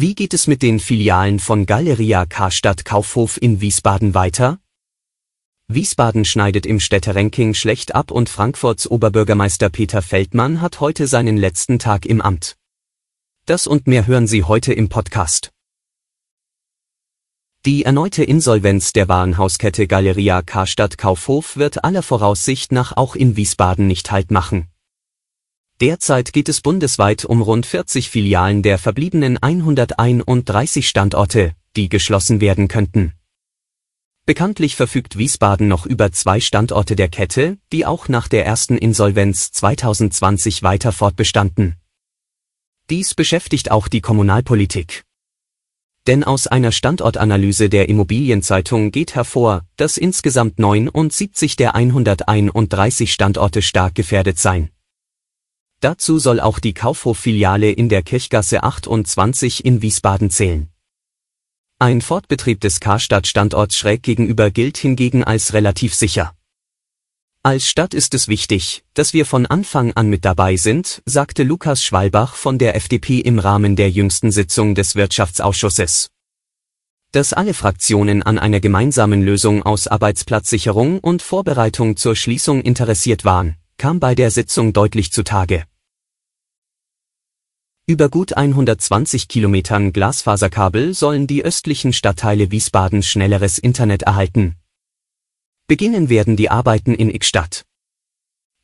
Wie geht es mit den Filialen von Galeria Karstadt Kaufhof in Wiesbaden weiter? Wiesbaden schneidet im Städteranking schlecht ab und Frankfurts Oberbürgermeister Peter Feldmann hat heute seinen letzten Tag im Amt. Das und mehr hören Sie heute im Podcast. Die erneute Insolvenz der Warenhauskette Galeria Karstadt Kaufhof wird aller Voraussicht nach auch in Wiesbaden nicht Halt machen. Derzeit geht es bundesweit um rund 40 Filialen der verbliebenen 131 Standorte, die geschlossen werden könnten. Bekanntlich verfügt Wiesbaden noch über zwei Standorte der Kette, die auch nach der ersten Insolvenz 2020 weiter fortbestanden. Dies beschäftigt auch die Kommunalpolitik. Denn aus einer Standortanalyse der Immobilienzeitung geht hervor, dass insgesamt 79 der 131 Standorte stark gefährdet seien. Dazu soll auch die Kaufhof-Filiale in der Kirchgasse 28 in Wiesbaden zählen. Ein Fortbetrieb des Karstadt-Standorts schräg gegenüber gilt hingegen als relativ sicher. Als Stadt ist es wichtig, dass wir von Anfang an mit dabei sind, sagte Lukas Schwalbach von der FDP im Rahmen der jüngsten Sitzung des Wirtschaftsausschusses. Dass alle Fraktionen an einer gemeinsamen Lösung aus Arbeitsplatzsicherung und Vorbereitung zur Schließung interessiert waren, kam bei der Sitzung deutlich zutage. Über gut 120 Kilometern Glasfaserkabel sollen die östlichen Stadtteile Wiesbaden schnelleres Internet erhalten. Beginnen werden die Arbeiten in Ickstadt.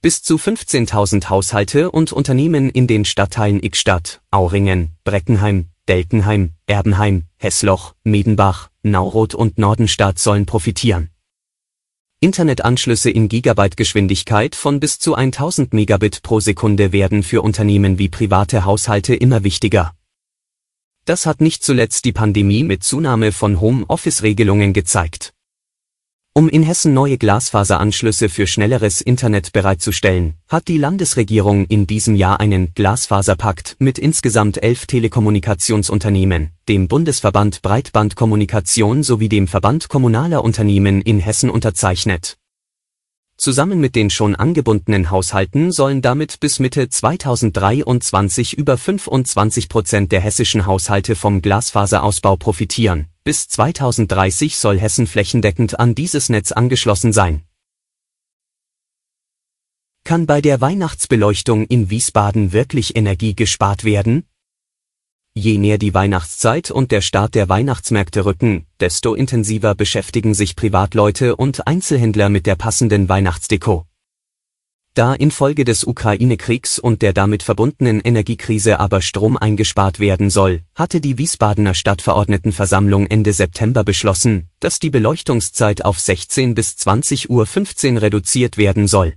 Bis zu 15.000 Haushalte und Unternehmen in den Stadtteilen Ickstadt, Auringen, Breckenheim, Delkenheim, Erbenheim, Hessloch, Medenbach, Nauroth und Nordenstadt sollen profitieren. Internetanschlüsse in Gigabyte-Geschwindigkeit von bis zu 1000 Megabit pro Sekunde werden für Unternehmen wie private Haushalte immer wichtiger. Das hat nicht zuletzt die Pandemie mit Zunahme von Home-Office-Regelungen gezeigt. Um in Hessen neue Glasfaseranschlüsse für schnelleres Internet bereitzustellen, hat die Landesregierung in diesem Jahr einen Glasfaserpakt mit insgesamt elf Telekommunikationsunternehmen, dem Bundesverband Breitbandkommunikation sowie dem Verband kommunaler Unternehmen in Hessen unterzeichnet. Zusammen mit den schon angebundenen Haushalten sollen damit bis Mitte 2023 über 25 Prozent der hessischen Haushalte vom Glasfaserausbau profitieren bis 2030 soll Hessen flächendeckend an dieses Netz angeschlossen sein. Kann bei der Weihnachtsbeleuchtung in Wiesbaden wirklich Energie gespart werden? Je näher die Weihnachtszeit und der Start der Weihnachtsmärkte rücken, desto intensiver beschäftigen sich Privatleute und Einzelhändler mit der passenden Weihnachtsdeko. Da infolge des Ukraine-Kriegs und der damit verbundenen Energiekrise aber Strom eingespart werden soll, hatte die Wiesbadener Stadtverordnetenversammlung Ende September beschlossen, dass die Beleuchtungszeit auf 16 bis 20.15 Uhr reduziert werden soll.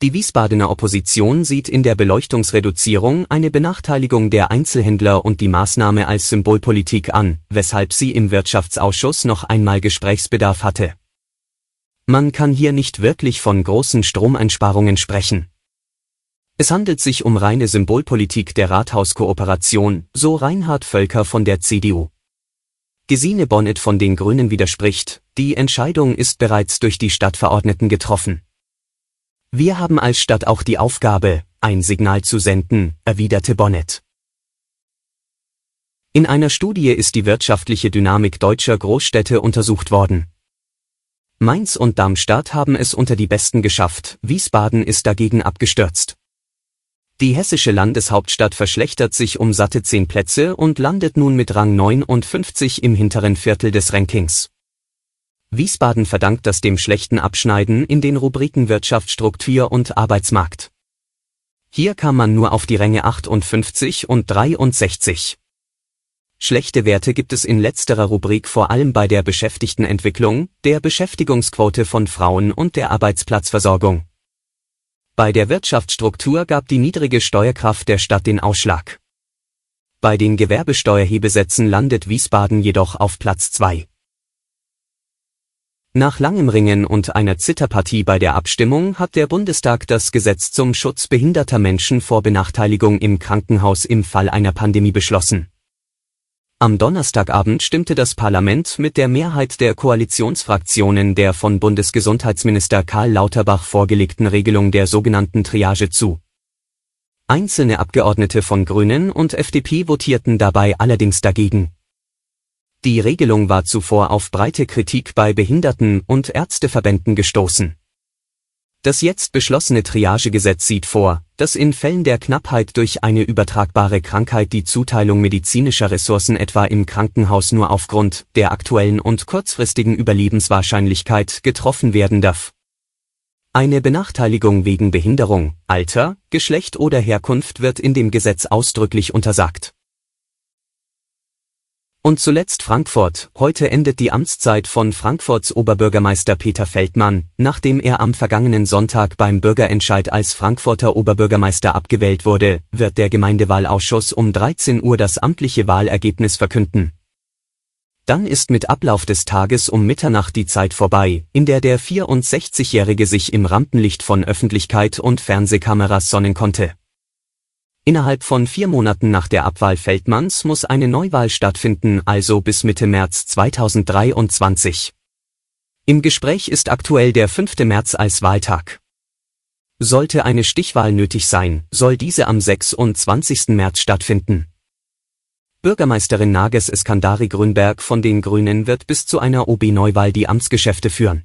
Die Wiesbadener Opposition sieht in der Beleuchtungsreduzierung eine Benachteiligung der Einzelhändler und die Maßnahme als Symbolpolitik an, weshalb sie im Wirtschaftsausschuss noch einmal Gesprächsbedarf hatte man kann hier nicht wirklich von großen Stromeinsparungen sprechen. Es handelt sich um reine Symbolpolitik der Rathauskooperation, so Reinhard Völker von der CDU. Gesine Bonnet von den Grünen widerspricht, die Entscheidung ist bereits durch die Stadtverordneten getroffen. Wir haben als Stadt auch die Aufgabe, ein Signal zu senden, erwiderte Bonnet. In einer Studie ist die wirtschaftliche Dynamik deutscher Großstädte untersucht worden. Mainz und Darmstadt haben es unter die Besten geschafft, Wiesbaden ist dagegen abgestürzt. Die hessische Landeshauptstadt verschlechtert sich um satte 10 Plätze und landet nun mit Rang 59 im hinteren Viertel des Rankings. Wiesbaden verdankt das dem schlechten Abschneiden in den Rubriken Wirtschaft, Struktur und Arbeitsmarkt. Hier kam man nur auf die Ränge 58 und 63. Schlechte Werte gibt es in letzterer Rubrik vor allem bei der Beschäftigtenentwicklung, der Beschäftigungsquote von Frauen und der Arbeitsplatzversorgung. Bei der Wirtschaftsstruktur gab die niedrige Steuerkraft der Stadt den Ausschlag. Bei den Gewerbesteuerhebesätzen landet Wiesbaden jedoch auf Platz 2. Nach langem Ringen und einer Zitterpartie bei der Abstimmung hat der Bundestag das Gesetz zum Schutz behinderter Menschen vor Benachteiligung im Krankenhaus im Fall einer Pandemie beschlossen. Am Donnerstagabend stimmte das Parlament mit der Mehrheit der Koalitionsfraktionen der von Bundesgesundheitsminister Karl Lauterbach vorgelegten Regelung der sogenannten Triage zu. Einzelne Abgeordnete von Grünen und FDP votierten dabei allerdings dagegen die Regelung war zuvor auf breite Kritik bei Behinderten- und Ärzteverbänden gestoßen. Das jetzt beschlossene Triagegesetz sieht vor, dass in Fällen der Knappheit durch eine übertragbare Krankheit die Zuteilung medizinischer Ressourcen etwa im Krankenhaus nur aufgrund der aktuellen und kurzfristigen Überlebenswahrscheinlichkeit getroffen werden darf. Eine Benachteiligung wegen Behinderung, Alter, Geschlecht oder Herkunft wird in dem Gesetz ausdrücklich untersagt und zuletzt Frankfurt. Heute endet die Amtszeit von Frankfurts Oberbürgermeister Peter Feldmann, nachdem er am vergangenen Sonntag beim Bürgerentscheid als Frankfurter Oberbürgermeister abgewählt wurde, wird der Gemeindewahlausschuss um 13 Uhr das amtliche Wahlergebnis verkünden. Dann ist mit Ablauf des Tages um Mitternacht die Zeit vorbei, in der der 64-Jährige sich im Rampenlicht von Öffentlichkeit und Fernsehkameras sonnen konnte. Innerhalb von vier Monaten nach der Abwahl Feldmanns muss eine Neuwahl stattfinden, also bis Mitte März 2023. Im Gespräch ist aktuell der 5. März als Wahltag. Sollte eine Stichwahl nötig sein, soll diese am 26. März stattfinden. Bürgermeisterin Nages Eskandari Grünberg von den Grünen wird bis zu einer OB-Neuwahl die Amtsgeschäfte führen.